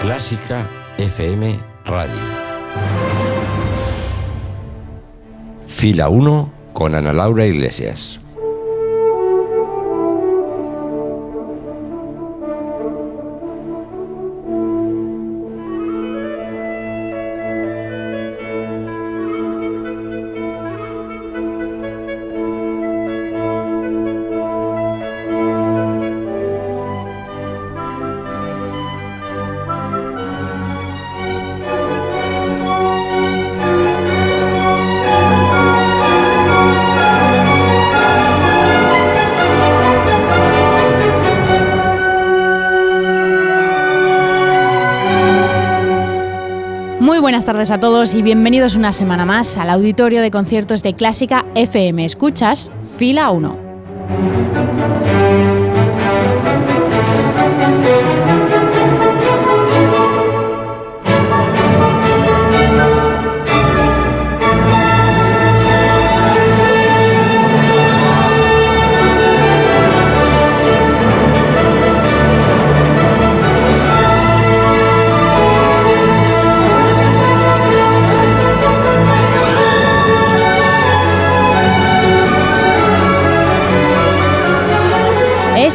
Clásica FM Radio. Fila 1 con Ana Laura Iglesias. A todos y bienvenidos una semana más al auditorio de conciertos de Clásica FM. Escuchas Fila 1.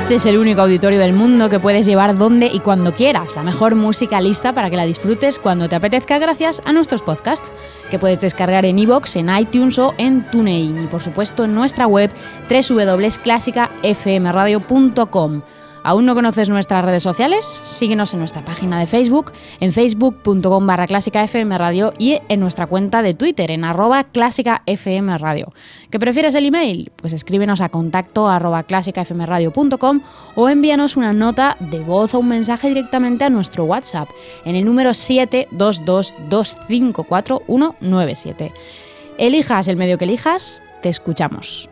Este es el único auditorio del mundo que puedes llevar donde y cuando quieras. La mejor música lista para que la disfrutes cuando te apetezca gracias a nuestros podcasts, que puedes descargar en iVoox, en iTunes o en TuneIn. Y por supuesto en nuestra web www.clásicafmradio.com. ¿Aún no conoces nuestras redes sociales? Síguenos en nuestra página de Facebook, en facebook.com barra clásica FM Radio y en nuestra cuenta de Twitter, en arroba clásica FM. ¿Que prefieres el email? Pues escríbenos a contacto arroba clásicafmradio.com o envíanos una nota de voz o un mensaje directamente a nuestro WhatsApp en el número 722254197. Elijas el medio que elijas, te escuchamos.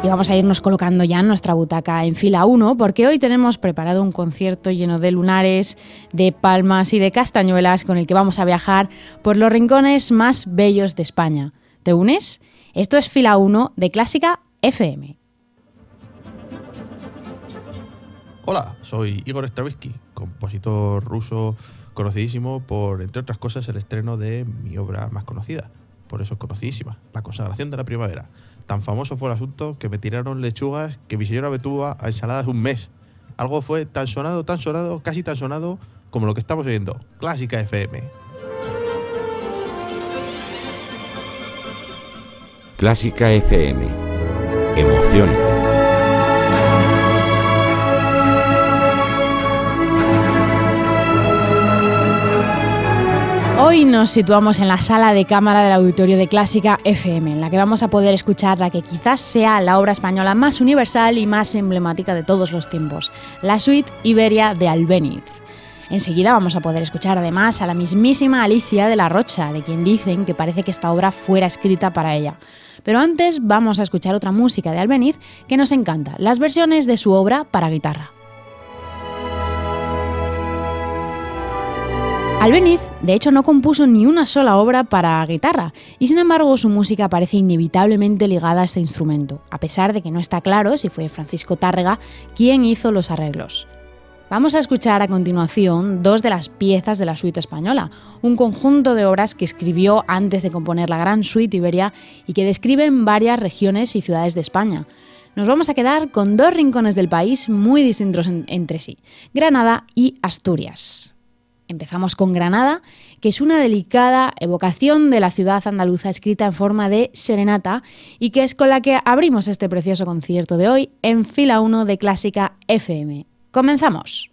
Y vamos a irnos colocando ya en nuestra butaca en fila 1 porque hoy tenemos preparado un concierto lleno de lunares, de palmas y de castañuelas con el que vamos a viajar por los rincones más bellos de España. ¿Te unes? Esto es fila 1 de Clásica FM. Hola, soy Igor Stravinsky, compositor ruso conocidísimo por, entre otras cosas, el estreno de mi obra más conocida. Por eso es conocidísima, La consagración de la primavera Tan famoso fue el asunto que me tiraron lechugas que mi señora me tuvo a ensaladas un mes. Algo fue tan sonado, tan sonado, casi tan sonado como lo que estamos oyendo. Clásica FM. Clásica FM. Emoción. Hoy nos situamos en la sala de cámara del auditorio de Clásica FM, en la que vamos a poder escuchar la que quizás sea la obra española más universal y más emblemática de todos los tiempos, la suite Iberia de Albéniz. Enseguida vamos a poder escuchar además a la mismísima Alicia de la Rocha, de quien dicen que parece que esta obra fuera escrita para ella. Pero antes vamos a escuchar otra música de Albéniz que nos encanta, las versiones de su obra para guitarra. Albeniz, de hecho, no compuso ni una sola obra para guitarra, y sin embargo su música parece inevitablemente ligada a este instrumento, a pesar de que no está claro si fue Francisco Tárrega quien hizo los arreglos. Vamos a escuchar a continuación dos de las piezas de la suite española, un conjunto de obras que escribió antes de componer la gran suite Iberia y que describen varias regiones y ciudades de España. Nos vamos a quedar con dos rincones del país muy distintos entre sí, Granada y Asturias. Empezamos con Granada, que es una delicada evocación de la ciudad andaluza escrita en forma de serenata y que es con la que abrimos este precioso concierto de hoy en fila 1 de Clásica FM. Comenzamos.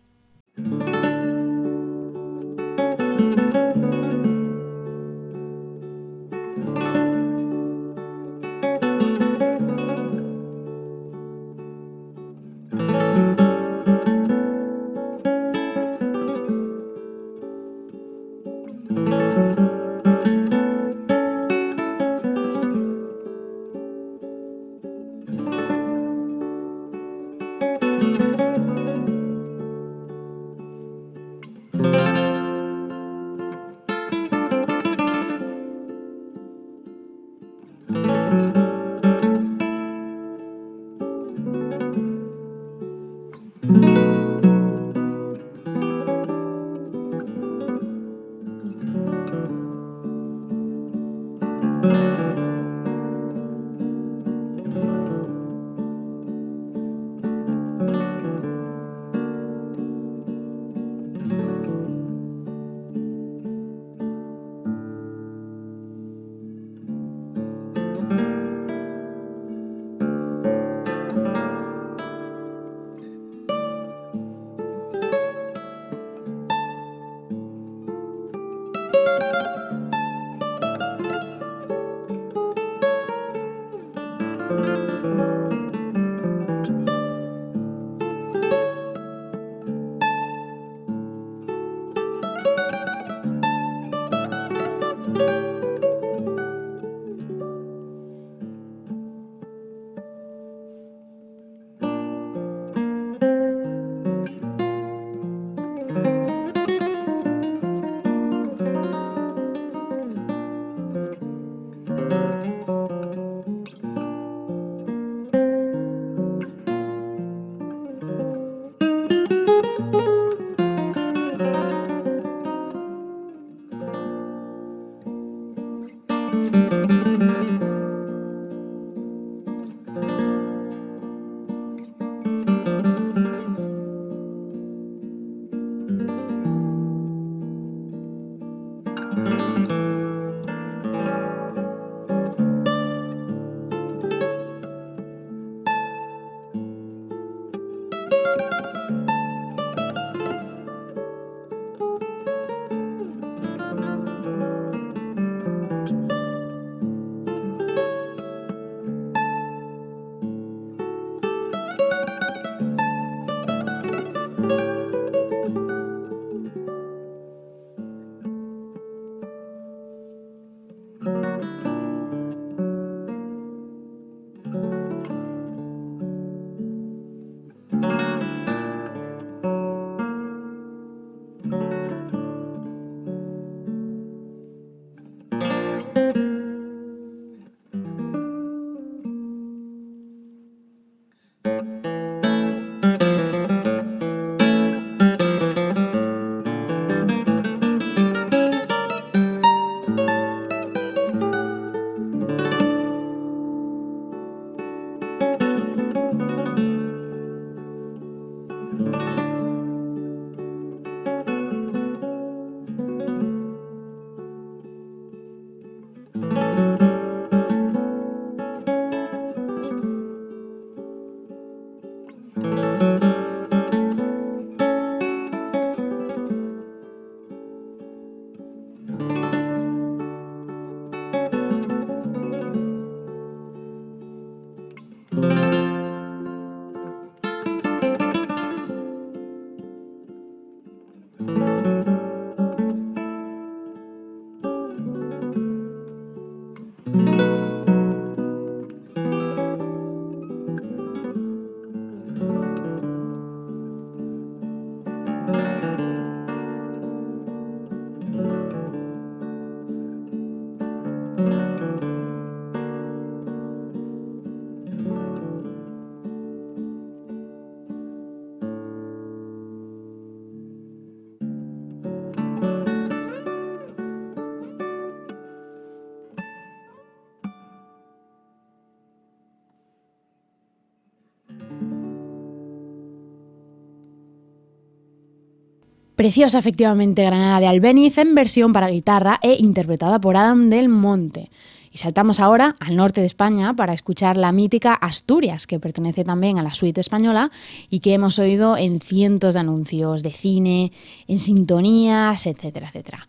Preciosa efectivamente Granada de Albeniz en versión para guitarra e interpretada por Adam del Monte. Y saltamos ahora al norte de España para escuchar la mítica Asturias, que pertenece también a la suite española y que hemos oído en cientos de anuncios de cine, en sintonías, etcétera, etcétera.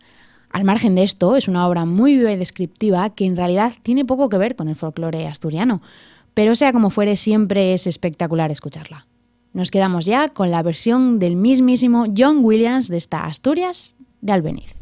Al margen de esto, es una obra muy viva y descriptiva que en realidad tiene poco que ver con el folclore asturiano, pero sea como fuere, siempre es espectacular escucharla. Nos quedamos ya con la versión del mismísimo John Williams de esta Asturias de Albeniz.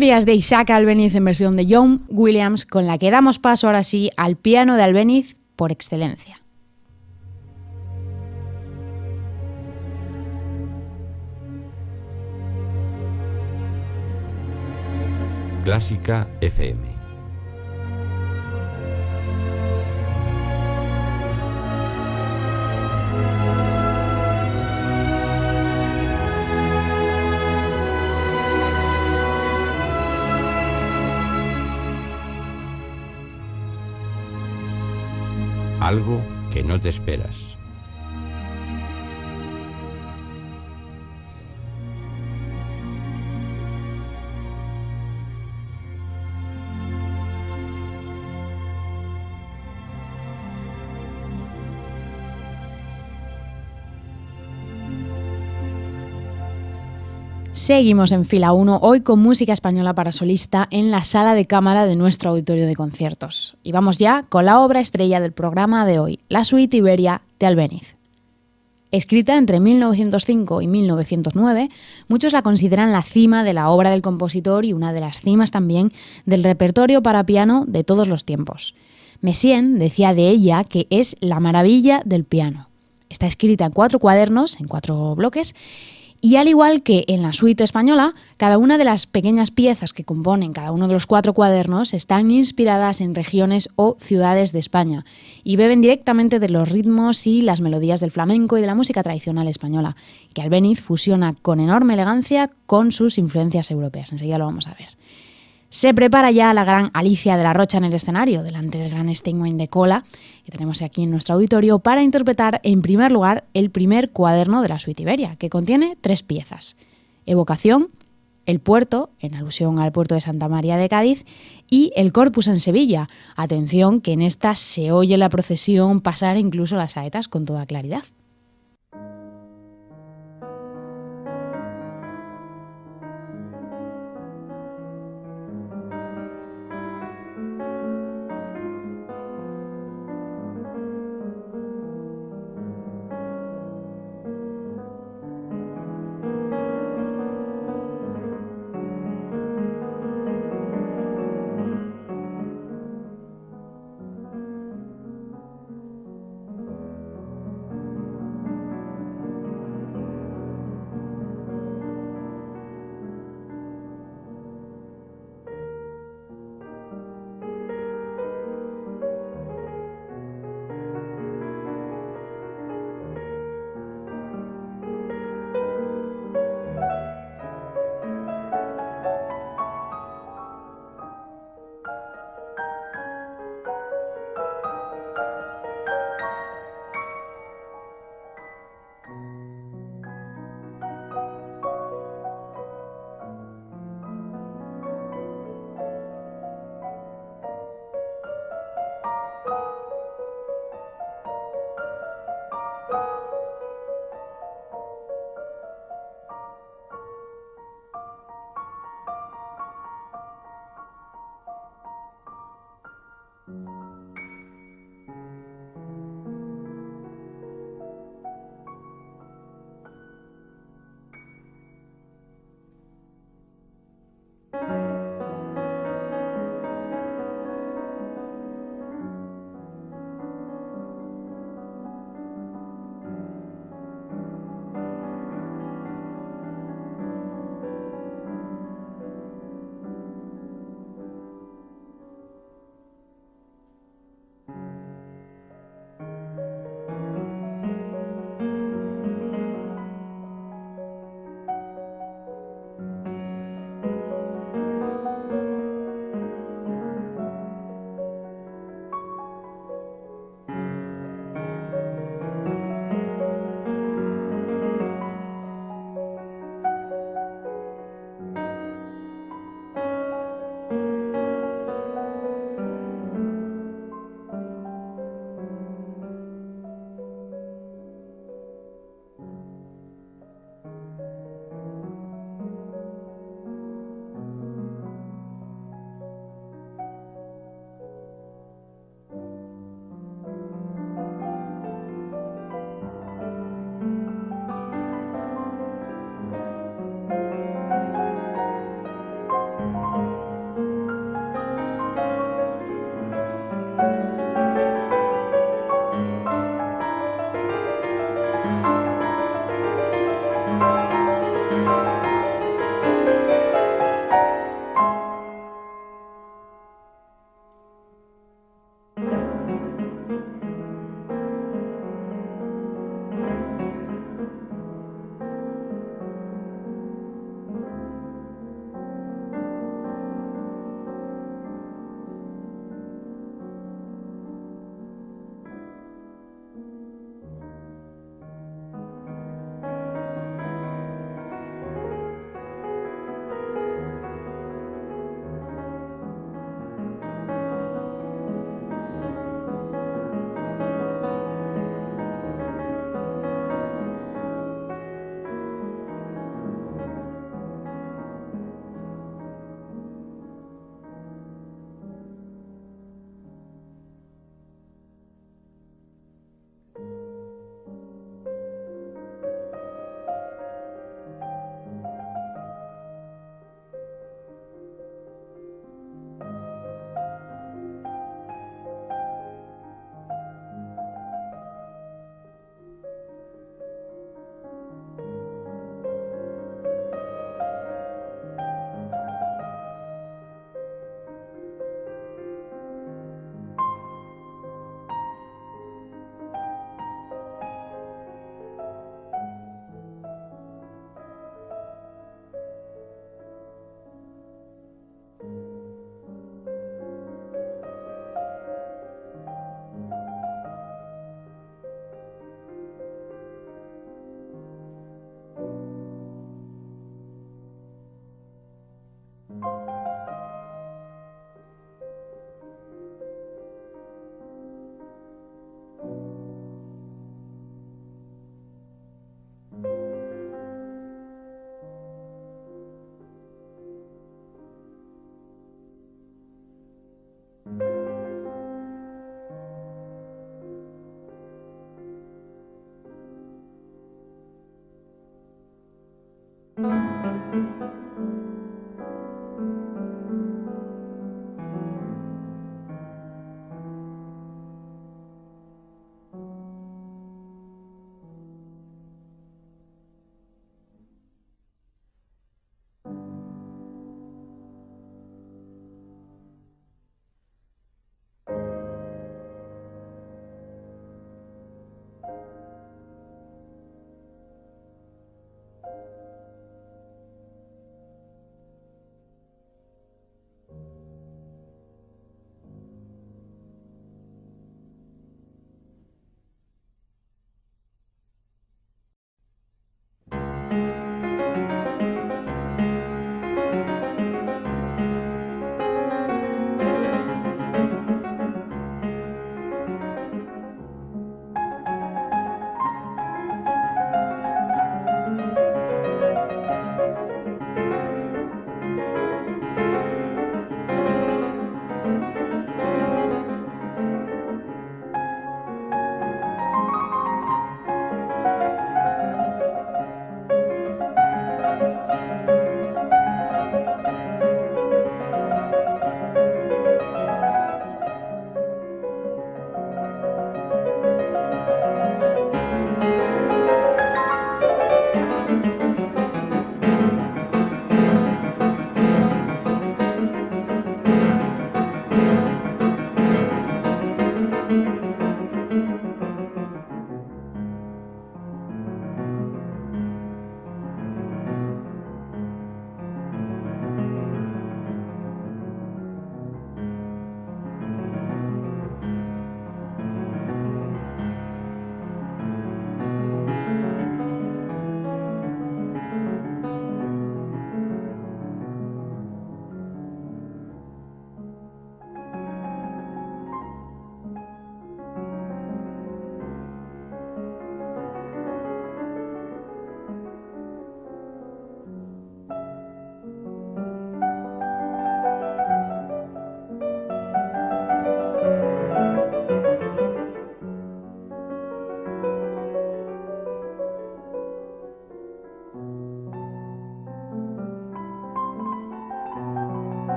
Asturias de Isaac Albeniz en versión de John Williams, con la que damos paso ahora sí al piano de Albeniz por excelencia. Clásica FM. Algo que no te esperas. Seguimos en fila 1, hoy con música española para solista en la sala de cámara de nuestro auditorio de conciertos. Y vamos ya con la obra estrella del programa de hoy, la suite Iberia de Albeniz. Escrita entre 1905 y 1909, muchos la consideran la cima de la obra del compositor y una de las cimas también del repertorio para piano de todos los tiempos. Messien decía de ella que es la maravilla del piano. Está escrita en cuatro cuadernos, en cuatro bloques, y al igual que en la suite española, cada una de las pequeñas piezas que componen cada uno de los cuatro cuadernos están inspiradas en regiones o ciudades de España y beben directamente de los ritmos y las melodías del flamenco y de la música tradicional española, que Albeniz fusiona con enorme elegancia con sus influencias europeas. Enseguida lo vamos a ver. Se prepara ya la gran Alicia de la Rocha en el escenario, delante del gran Steinway de cola, tenemos aquí en nuestro auditorio, para interpretar en primer lugar el primer cuaderno de la suite Iberia, que contiene tres piezas. Evocación, el puerto, en alusión al puerto de Santa María de Cádiz, y el Corpus en Sevilla. Atención, que en esta se oye la procesión pasar incluso las saetas con toda claridad.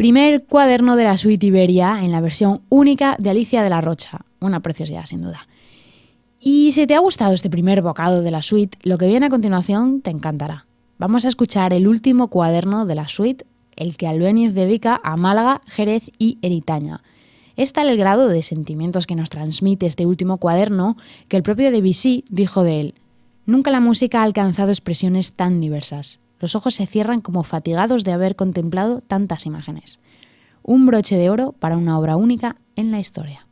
Primer cuaderno de la suite Iberia en la versión única de Alicia de la Rocha. Una preciosidad, sin duda. Y si te ha gustado este primer bocado de la suite, lo que viene a continuación te encantará. Vamos a escuchar el último cuaderno de la suite, el que Albéniz dedica a Málaga, Jerez y Eritaña. Es tal el grado de sentimientos que nos transmite este último cuaderno que el propio Debussy dijo de él: Nunca la música ha alcanzado expresiones tan diversas. Los ojos se cierran como fatigados de haber contemplado tantas imágenes. Un broche de oro para una obra única en la historia.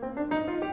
Música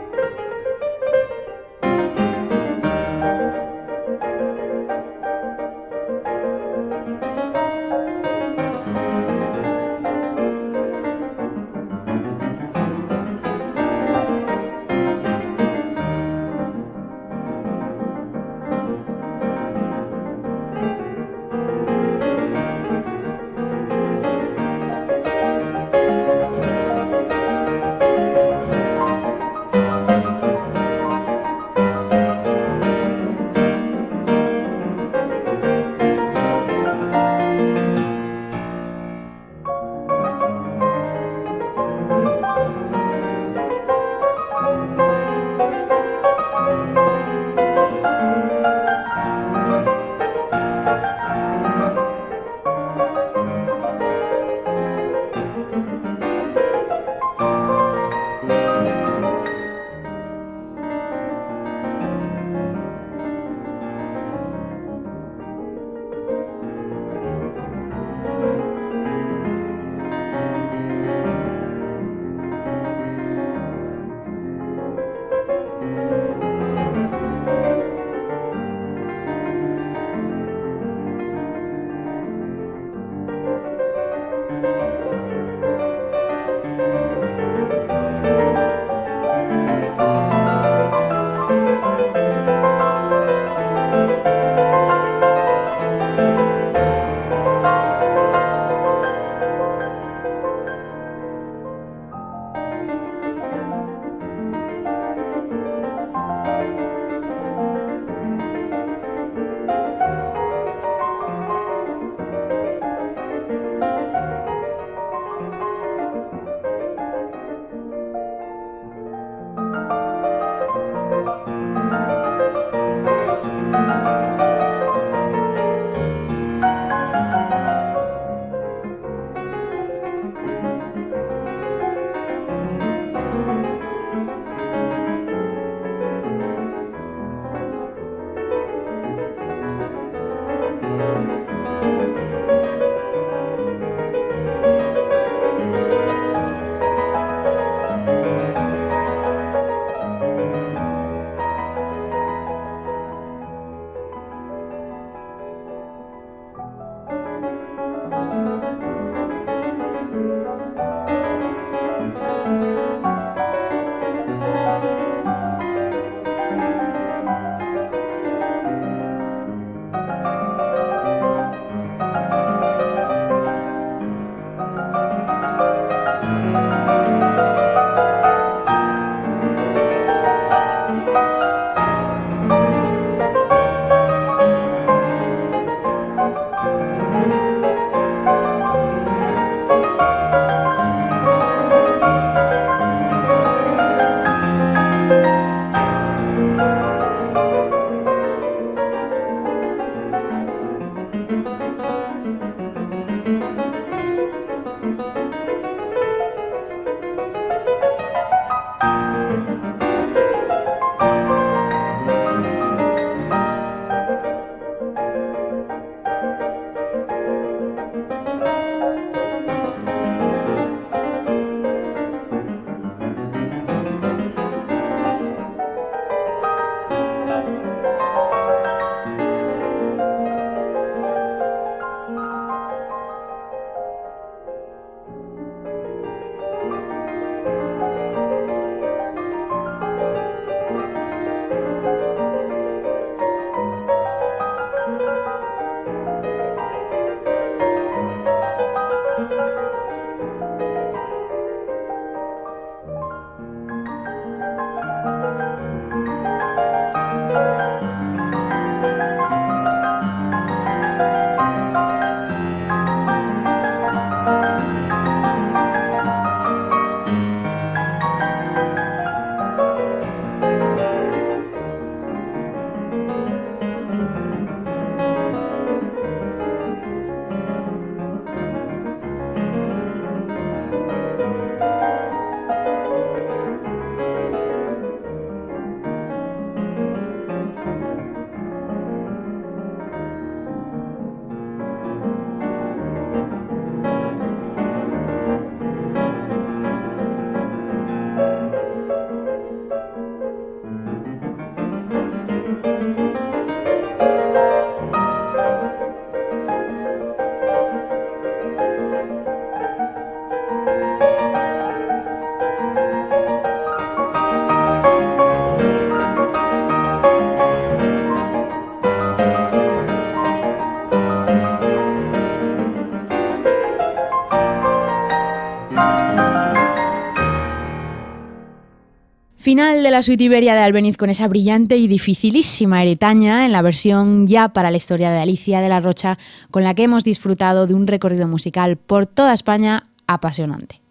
Final de la suite Iberia de Albeniz con esa brillante y dificilísima eretaña en la versión ya para la historia de Alicia de la Rocha, con la que hemos disfrutado de un recorrido musical por toda España apasionante.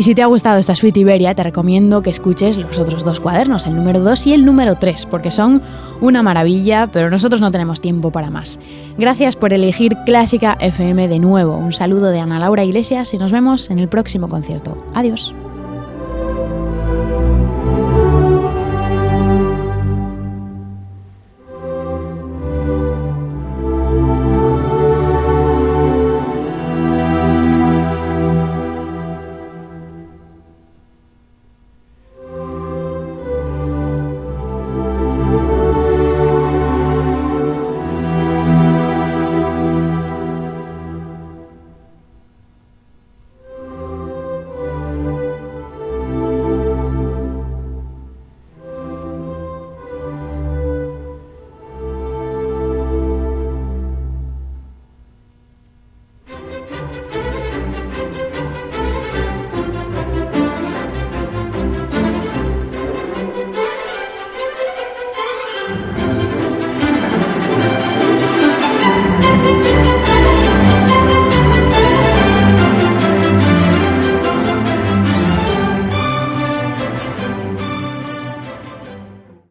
Y si te ha gustado esta suite Iberia, te recomiendo que escuches los otros dos cuadernos, el número 2 y el número 3, porque son una maravilla, pero nosotros no tenemos tiempo para más. Gracias por elegir Clásica FM de nuevo. Un saludo de Ana Laura Iglesias y nos vemos en el próximo concierto. Adiós.